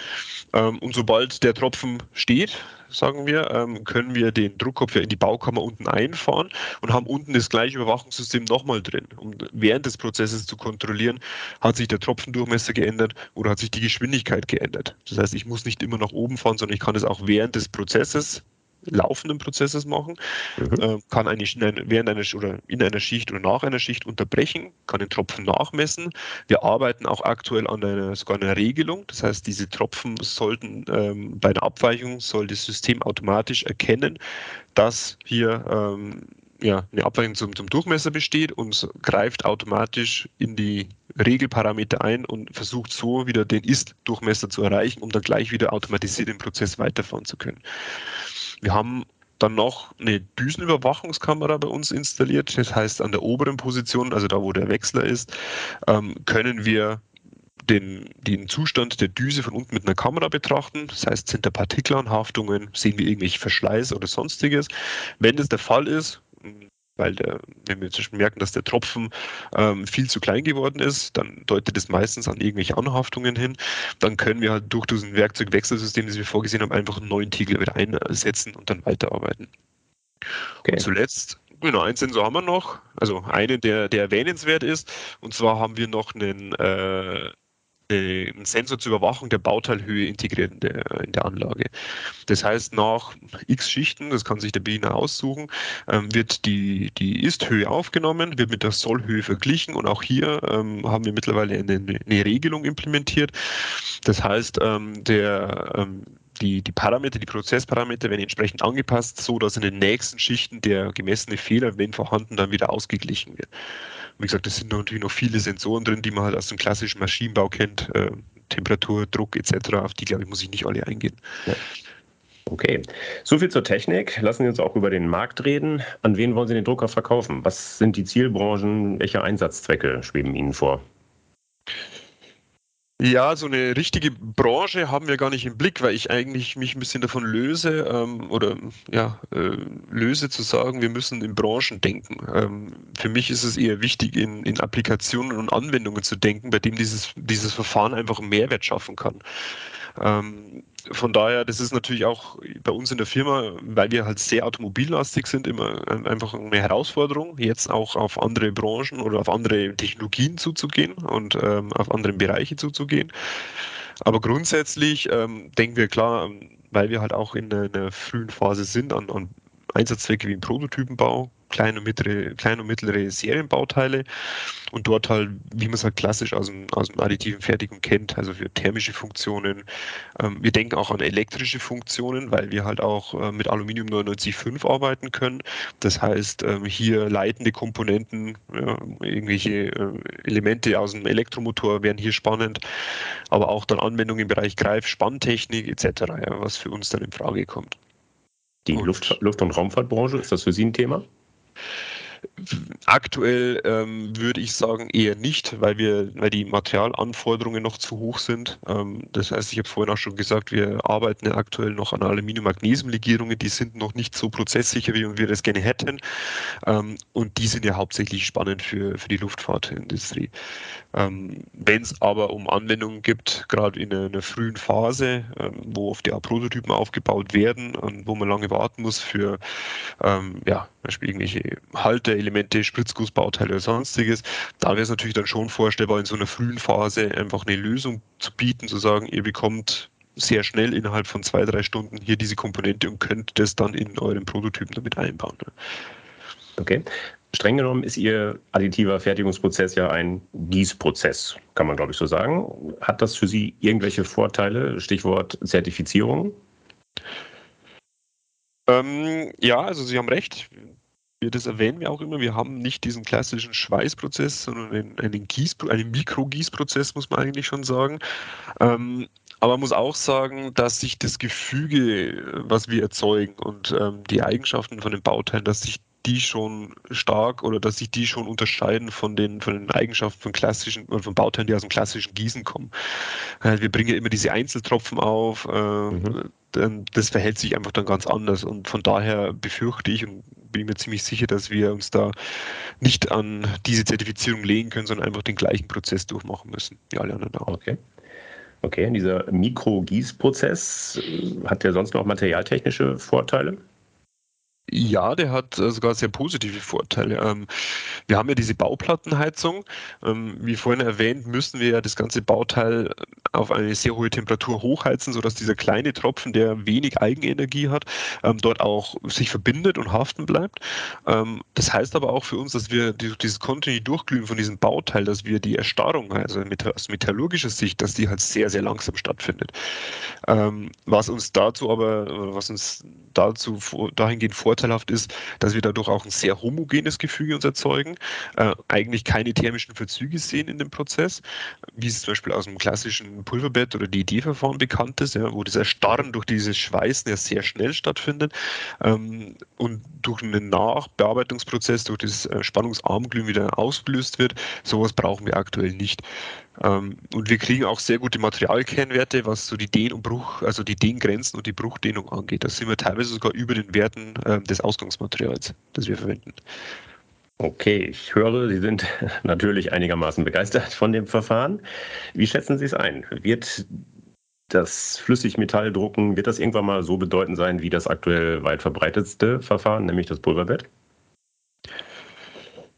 Ähm, und sobald der Tropfen steht, sagen wir, ähm, können wir den Druckkopf ja in die Baukammer unten einfahren und haben unten das gleiche Überwachungssystem nochmal drin, um während des Prozesses zu kontrollieren, hat sich der Tropfendurchmesser geändert oder hat sich die Geschwindigkeit geändert. Das heißt, ich muss nicht immer nach oben fahren, sondern ich kann es auch während des Prozesses laufenden Prozesses machen, mhm. äh, kann eine, während einer oder in einer Schicht oder nach einer Schicht unterbrechen, kann den Tropfen nachmessen. Wir arbeiten auch aktuell an einer sogar einer Regelung. Das heißt, diese Tropfen sollten ähm, bei einer Abweichung soll das System automatisch erkennen, dass hier ähm, ja, eine Abweichung zum, zum Durchmesser besteht und greift automatisch in die Regelparameter ein und versucht so wieder den Ist-Durchmesser zu erreichen, um dann gleich wieder automatisiert den Prozess weiterfahren zu können. Wir haben dann noch eine Düsenüberwachungskamera bei uns installiert. Das heißt, an der oberen Position, also da, wo der Wechsler ist, ähm, können wir den, den Zustand der Düse von unten mit einer Kamera betrachten. Das heißt, sind da Partikelanhaftungen, sehen wir irgendwelche Verschleiß oder sonstiges. Wenn das der Fall ist, weil der, wenn wir zum Beispiel merken, dass der Tropfen ähm, viel zu klein geworden ist, dann deutet es meistens an irgendwelche Anhaftungen hin. Dann können wir halt durch diesen Werkzeugwechselsystem, das wir vorgesehen haben, einfach einen neuen Tiegel wieder einsetzen und dann weiterarbeiten. Okay. Und zuletzt Genau, einen Sensor haben wir noch, also einen, der, der erwähnenswert ist. Und zwar haben wir noch einen äh, einen Sensor zur Überwachung der Bauteilhöhe integriert in der, in der Anlage. Das heißt, nach x Schichten, das kann sich der Bediener aussuchen, ähm, wird die, die Ist-Höhe aufgenommen, wird mit der Soll-Höhe verglichen und auch hier ähm, haben wir mittlerweile eine, eine, Regelung implementiert. Das heißt, ähm, der die, die Parameter, die Prozessparameter werden entsprechend angepasst, so dass in den nächsten Schichten der gemessene Fehler, wenn vorhanden, dann wieder ausgeglichen wird. Wie gesagt, es sind natürlich noch viele Sensoren drin, die man halt aus dem klassischen Maschinenbau kennt, äh, Temperatur, Druck etc. Auf die, glaube ich, muss ich nicht alle eingehen. Ja. Okay, soviel zur Technik. Lassen Sie uns auch über den Markt reden. An wen wollen Sie den Drucker verkaufen? Was sind die Zielbranchen? Welche Einsatzzwecke schweben Ihnen vor? Ja, so eine richtige Branche haben wir gar nicht im Blick, weil ich eigentlich mich ein bisschen davon löse ähm, oder ja, äh, löse zu sagen, wir müssen in Branchen denken. Ähm, für mich ist es eher wichtig, in, in Applikationen und Anwendungen zu denken, bei dem dieses, dieses Verfahren einfach einen Mehrwert schaffen kann. Ähm, von daher, das ist natürlich auch bei uns in der Firma, weil wir halt sehr automobillastig sind, immer einfach eine Herausforderung, jetzt auch auf andere Branchen oder auf andere Technologien zuzugehen und ähm, auf andere Bereiche zuzugehen. Aber grundsätzlich ähm, denken wir klar, weil wir halt auch in einer frühen Phase sind an, an Einsatzzwecke wie im Prototypenbau, kleine und mittlere, kleine und mittlere Serienbauteile und dort halt, wie man es halt klassisch aus dem, aus dem additiven Fertigung kennt, also für thermische Funktionen. Ähm, wir denken auch an elektrische Funktionen, weil wir halt auch äh, mit Aluminium 99.5 arbeiten können. Das heißt, ähm, hier leitende Komponenten, ja, irgendwelche äh, Elemente aus dem Elektromotor wären hier spannend, aber auch dann Anwendungen im Bereich Greif, Spanntechnik etc., ja, was für uns dann in Frage kommt. Die Luft, Luft- und Raumfahrtbranche, ist das für Sie ein Thema? Aktuell ähm, würde ich sagen eher nicht, weil wir, weil die Materialanforderungen noch zu hoch sind. Ähm, das heißt, ich habe vorhin auch schon gesagt, wir arbeiten ja aktuell noch an Aluminium-Magnesium-Legierungen, die sind noch nicht so prozesssicher, wie wir das gerne hätten. Ähm, und die sind ja hauptsächlich spannend für, für die Luftfahrtindustrie. Ähm, Wenn es aber um Anwendungen gibt, gerade in einer, frühen Phase, ähm, wo oft ja Prototypen aufgebaut werden und wo man lange warten muss für ähm, ja, Beispiel irgendwelche Halteelemente, Spritzgussbauteile oder sonstiges, da wäre es natürlich dann schon vorstellbar, in so einer frühen Phase einfach eine Lösung zu bieten, zu sagen, ihr bekommt sehr schnell innerhalb von zwei, drei Stunden hier diese Komponente und könnt das dann in euren Prototypen damit einbauen. Okay. Streng genommen ist Ihr additiver Fertigungsprozess ja ein Gießprozess, kann man glaube ich so sagen. Hat das für Sie irgendwelche Vorteile? Stichwort Zertifizierung? Ähm, ja, also Sie haben recht. Das erwähnen wir auch immer. Wir haben nicht diesen klassischen Schweißprozess, sondern einen, einen, Gieß, einen Mikrogießprozess, muss man eigentlich schon sagen. Ähm, aber man muss auch sagen, dass sich das Gefüge, was wir erzeugen und ähm, die Eigenschaften von den Bauteilen, dass sich die schon stark oder dass sich die schon unterscheiden von den, von den Eigenschaften von klassischen, von Bauteilen, die aus dem klassischen Gießen kommen. Äh, wir bringen immer diese Einzeltropfen auf, äh, mhm. das verhält sich einfach dann ganz anders und von daher befürchte ich und bin mir ziemlich sicher, dass wir uns da nicht an diese Zertifizierung legen können, sondern einfach den gleichen Prozess durchmachen müssen, wie alle anderen auch. Okay. Okay, dieser Mikrogießprozess äh, hat der sonst noch materialtechnische Vorteile? Ja, der hat äh, sogar sehr positive Vorteile. Ähm, wir haben ja diese Bauplattenheizung. Ähm, wie vorhin erwähnt, müssen wir ja das ganze Bauteil äh, auf eine sehr hohe Temperatur hochheizen, sodass dieser kleine Tropfen, der wenig Eigenenergie hat, ähm, dort auch sich verbindet und haften bleibt. Das heißt aber auch für uns, dass wir dieses kontinuierliche Durchglühen von diesem Bauteil, dass wir die Erstarrung, also aus metallurgischer Sicht, dass die halt sehr, sehr langsam stattfindet. Was uns dazu aber, was uns dazu dahingehend vorteilhaft vorteilhaft ist, dass wir dadurch auch ein sehr homogenes Gefüge uns erzeugen, äh, eigentlich keine thermischen Verzüge sehen in dem Prozess, wie es zum Beispiel aus dem klassischen Pulverbett oder DD-Verfahren bekannt ist, ja, wo das Erstarren durch dieses Schweißen ja sehr schnell stattfindet ähm, und durch einen Nachbearbeitungsprozess, durch das äh, Spannungsarmglühen wieder ausgelöst wird. Sowas brauchen wir aktuell nicht. Ähm, und wir kriegen auch sehr gute Materialkennwerte, was so die Dehn- und Bruch, also die Dehngrenzen und die Bruchdehnung angeht. Da sind wir teilweise sogar über den Werten äh, des Ausgangsmaterials, das wir verwenden. Okay, ich höre, Sie sind natürlich einigermaßen begeistert von dem Verfahren. Wie schätzen Sie es ein? Wird das Flüssigmetalldrucken, wird das irgendwann mal so bedeutend sein wie das aktuell weit verbreitetste Verfahren, nämlich das Pulverbett?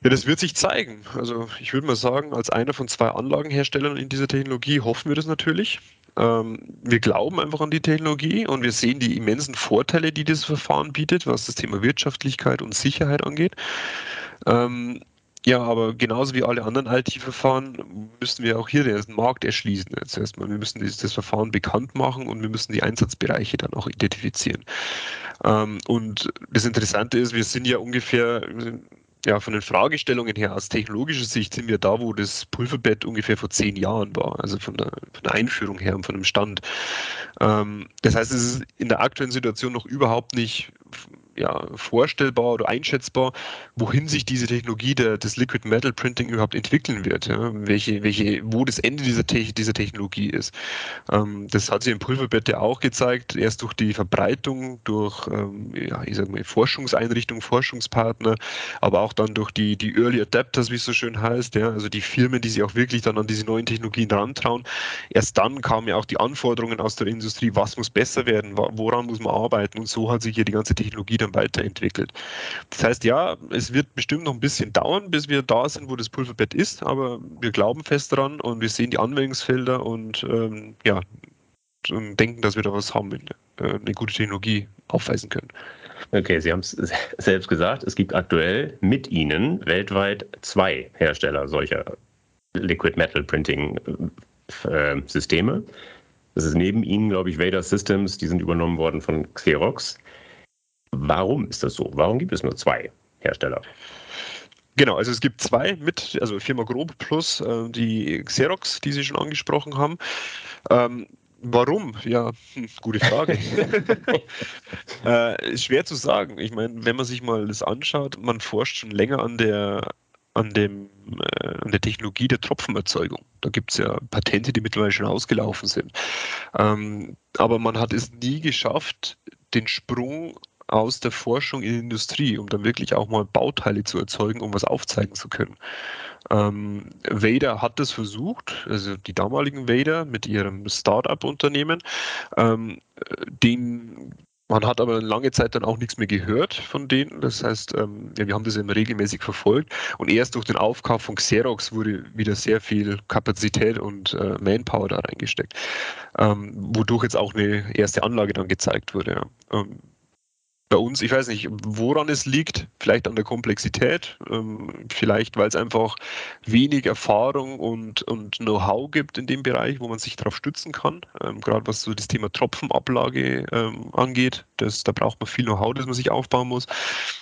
Ja, das wird sich zeigen. Also ich würde mal sagen, als einer von zwei Anlagenherstellern in dieser Technologie hoffen wir das natürlich. Ähm, wir glauben einfach an die Technologie und wir sehen die immensen Vorteile, die dieses Verfahren bietet, was das Thema Wirtschaftlichkeit und Sicherheit angeht. Ähm, ja, aber genauso wie alle anderen IT-Verfahren müssen wir auch hier den Markt erschließen. Jetzt erstmal, wir müssen das, das, Verfahren bekannt machen und wir müssen die Einsatzbereiche dann auch identifizieren. Ähm, und das Interessante ist, wir sind ja ungefähr ja, von den Fragestellungen her aus technologischer Sicht sind wir da, wo das Pulverbett ungefähr vor zehn Jahren war, also von der, von der Einführung her und von dem Stand. Ähm, das heißt, es ist in der aktuellen Situation noch überhaupt nicht ja, vorstellbar oder einschätzbar, wohin sich diese Technologie der, des Liquid Metal Printing überhaupt entwickeln wird, ja? welche, welche, wo das Ende dieser, Te dieser Technologie ist. Ähm, das hat sich im Pulverbett ja auch gezeigt, erst durch die Verbreitung, durch ähm, ja, ich sag mal, Forschungseinrichtungen, Forschungspartner, aber auch dann durch die, die Early Adapters, wie es so schön heißt, ja? also die Firmen, die sich auch wirklich dann an diese neuen Technologien rantrauen. Erst dann kamen ja auch die Anforderungen aus der Industrie, was muss besser werden, woran muss man arbeiten und so hat sich hier die ganze Technologie dann weiterentwickelt. Das heißt, ja, es wird bestimmt noch ein bisschen dauern, bis wir da sind, wo das Pulverbett ist, aber wir glauben fest daran und wir sehen die Anwendungsfelder und ähm, ja, und denken, dass wir da was haben, äh, eine gute Technologie aufweisen können. Okay, Sie haben es selbst gesagt, es gibt aktuell mit Ihnen weltweit zwei Hersteller solcher Liquid Metal Printing äh, Systeme. Das ist neben Ihnen, glaube ich, Vader Systems, die sind übernommen worden von Xerox. Warum ist das so? Warum gibt es nur zwei Hersteller? Genau, also es gibt zwei mit, also Firma Grob plus äh, die Xerox, die Sie schon angesprochen haben. Ähm, Warum? Ja, hm, gute Frage. äh, schwer zu sagen. Ich meine, wenn man sich mal das anschaut, man forscht schon länger an der an, dem, äh, an der Technologie der Tropfenerzeugung. Da gibt es ja Patente, die mittlerweile schon ausgelaufen sind. Ähm, aber man hat es nie geschafft, den Sprung aus der Forschung in die Industrie, um dann wirklich auch mal Bauteile zu erzeugen, um was aufzeigen zu können. Ähm, Vader hat das versucht, also die damaligen Vader mit ihrem Start-up-Unternehmen. Ähm, man hat aber lange Zeit dann auch nichts mehr gehört von denen. Das heißt, ähm, ja, wir haben das immer regelmäßig verfolgt. Und erst durch den Aufkauf von Xerox wurde wieder sehr viel Kapazität und äh, Manpower da reingesteckt, ähm, wodurch jetzt auch eine erste Anlage dann gezeigt wurde. Ja. Bei uns, ich weiß nicht, woran es liegt, vielleicht an der Komplexität, ähm, vielleicht weil es einfach wenig Erfahrung und, und Know-how gibt in dem Bereich, wo man sich darauf stützen kann. Ähm, gerade was so das Thema Tropfenablage ähm, angeht, das, da braucht man viel Know-how, das man sich aufbauen muss.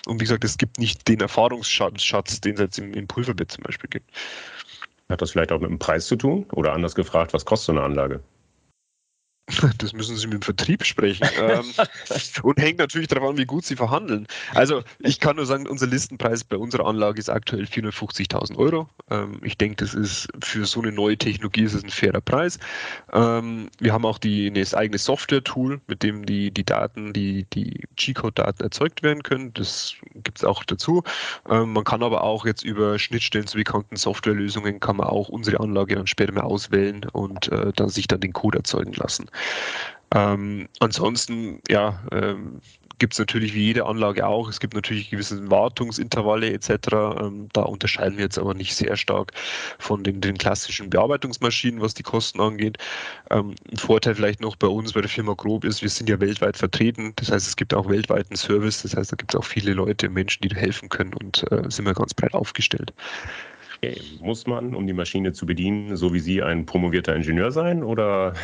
Und wie gesagt, es gibt nicht den Erfahrungsschatz, den es jetzt im, im Pulverbett zum Beispiel gibt. Hat das vielleicht auch mit dem Preis zu tun? Oder anders gefragt, was kostet so eine Anlage? Das müssen Sie mit dem Vertrieb sprechen. ähm, und hängt natürlich darauf an, wie gut Sie verhandeln. Also ich kann nur sagen, unser Listenpreis bei unserer Anlage ist aktuell 450.000 Euro. Ähm, ich denke, das ist für so eine neue Technologie ist es ein fairer Preis. Ähm, wir haben auch die, das eigene Software-Tool, mit dem die, die Daten, die, die G-Code-Daten erzeugt werden können. Das gibt es auch dazu. Man kann aber auch jetzt über Schnittstellen zu bekannten Softwarelösungen kann man auch unsere Anlage dann später mal auswählen und äh, dann sich dann den Code erzeugen lassen. Ähm, ansonsten, ja, ähm, gibt es natürlich wie jede Anlage auch. Es gibt natürlich gewisse Wartungsintervalle etc. Ähm, da unterscheiden wir jetzt aber nicht sehr stark von den, den klassischen Bearbeitungsmaschinen, was die Kosten angeht. Ähm, ein Vorteil vielleicht noch bei uns, bei der Firma Grob ist, wir sind ja weltweit vertreten. Das heißt, es gibt auch weltweiten Service. Das heißt, da gibt es auch viele Leute, Menschen, die da helfen können und äh, sind wir ganz breit aufgestellt. Okay. Muss man, um die Maschine zu bedienen, so wie Sie ein promovierter Ingenieur sein oder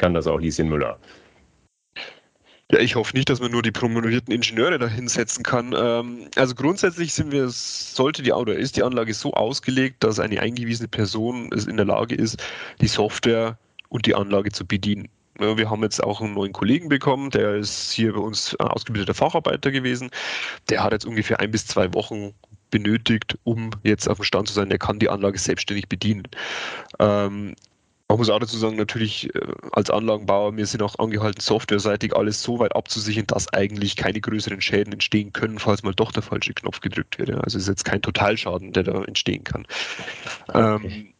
kann das auch Lieschen Müller. Ja, ich hoffe nicht, dass man nur die promovierten Ingenieure da hinsetzen kann. Ähm, also grundsätzlich sind wir, sollte die oder ist die Anlage so ausgelegt, dass eine eingewiesene Person es in der Lage ist, die Software und die Anlage zu bedienen. Wir haben jetzt auch einen neuen Kollegen bekommen, der ist hier bei uns ausgebildeter Facharbeiter gewesen. Der hat jetzt ungefähr ein bis zwei Wochen benötigt, um jetzt auf dem Stand zu sein, der kann die Anlage selbstständig bedienen. Ähm, man muss auch dazu sagen, natürlich äh, als Anlagenbauer, wir sind auch angehalten, softwareseitig alles so weit abzusichern, dass eigentlich keine größeren Schäden entstehen können, falls mal doch der falsche Knopf gedrückt wird. Also es ist jetzt kein Totalschaden, der da entstehen kann. Okay. Ähm,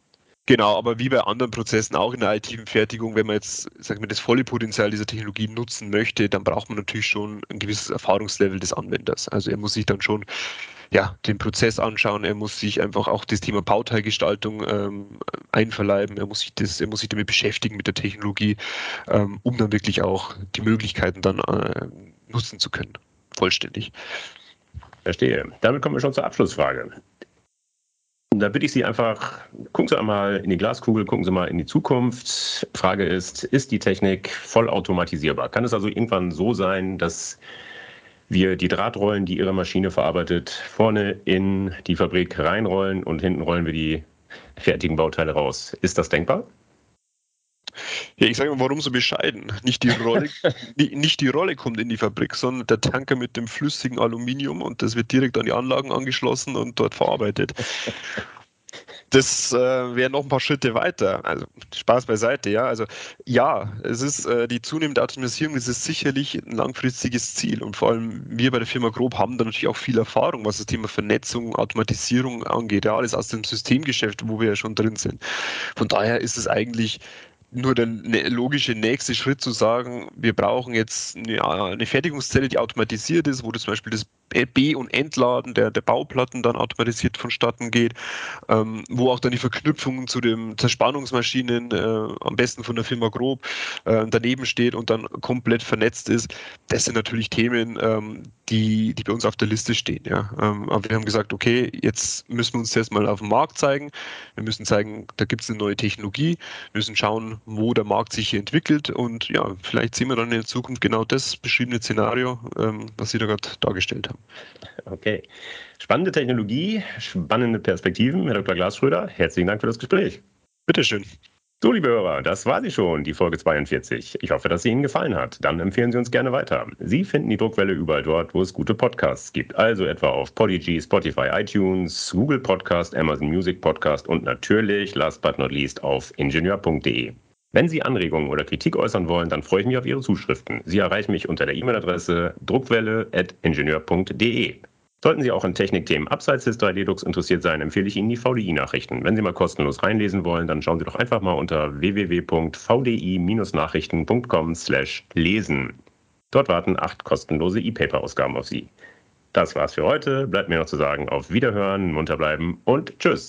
Genau, aber wie bei anderen Prozessen auch in der IT-Fertigung, wenn man jetzt sagen wir, das volle Potenzial dieser Technologie nutzen möchte, dann braucht man natürlich schon ein gewisses Erfahrungslevel des Anwenders. Also er muss sich dann schon ja, den Prozess anschauen, er muss sich einfach auch das Thema Bauteilgestaltung ähm, einverleiben, er muss sich das, er muss sich damit beschäftigen mit der Technologie, ähm, um dann wirklich auch die Möglichkeiten dann äh, nutzen zu können, vollständig. Verstehe. Damit kommen wir schon zur Abschlussfrage. Da bitte ich Sie einfach, gucken Sie einmal in die Glaskugel, gucken Sie mal in die Zukunft. Frage ist, ist die Technik vollautomatisierbar? Kann es also irgendwann so sein, dass wir die Drahtrollen, die Ihre Maschine verarbeitet, vorne in die Fabrik reinrollen und hinten rollen wir die fertigen Bauteile raus? Ist das denkbar? Ja, ich sage mal, warum so bescheiden? Nicht die, Rolle, nicht die Rolle kommt in die Fabrik, sondern der Tanker mit dem flüssigen Aluminium und das wird direkt an die Anlagen angeschlossen und dort verarbeitet. Das äh, wäre noch ein paar Schritte weiter. Also Spaß beiseite, ja. Also ja, es ist äh, die zunehmende Automatisierung, ist sicherlich ein langfristiges Ziel. Und vor allem wir bei der Firma Grob haben da natürlich auch viel Erfahrung, was das Thema Vernetzung, Automatisierung angeht. Ja, alles aus dem Systemgeschäft, wo wir ja schon drin sind. Von daher ist es eigentlich nur der ne, logische nächste Schritt zu sagen, wir brauchen jetzt eine, Fertigungszelle, die automatisiert ist, wo das zum Beispiel das B- und Entladen der, der Bauplatten dann automatisiert vonstatten geht, ähm, wo auch dann die Verknüpfung zu den Zerspannungsmaschinen, äh, am besten von der Firma Grob, äh, daneben steht und dann komplett vernetzt ist. Das sind natürlich Themen, ähm, die, die bei uns auf der Liste stehen. Ja. Ähm, aber wir haben gesagt, okay, jetzt müssen wir uns jetzt mal auf dem Markt zeigen. Wir müssen zeigen, da gibt es eine neue Technologie. Wir müssen schauen, wo der Markt sich hier entwickelt und ja, vielleicht sehen wir dann in der Zukunft genau das beschriebene Szenario, ähm, was Sie da gerade dargestellt haben. Okay. Spannende Technologie, spannende Perspektiven. Herr Dr. Glasschröder, herzlichen Dank für das Gespräch. Bitteschön. So, liebe Hörer, das war sie schon, die Folge 42. Ich hoffe, dass sie Ihnen gefallen hat. Dann empfehlen Sie uns gerne weiter. Sie finden die Druckwelle überall dort, wo es gute Podcasts gibt. Also etwa auf Podigy, Spotify, iTunes, Google Podcast, Amazon Music Podcast und natürlich, last but not least, auf ingenieur.de. Wenn Sie Anregungen oder Kritik äußern wollen, dann freue ich mich auf Ihre Zuschriften. Sie erreichen mich unter der E-Mail-Adresse druckwelle.ingenieur.de. Sollten Sie auch an Technikthemen abseits des 3D-Drucks interessiert sein, empfehle ich Ihnen die VDI-Nachrichten. Wenn Sie mal kostenlos reinlesen wollen, dann schauen Sie doch einfach mal unter www.vdi-nachrichten.com/lesen. Dort warten acht kostenlose E-Paper-Ausgaben auf Sie. Das war's für heute. Bleibt mir noch zu sagen, auf Wiederhören, munter bleiben und tschüss.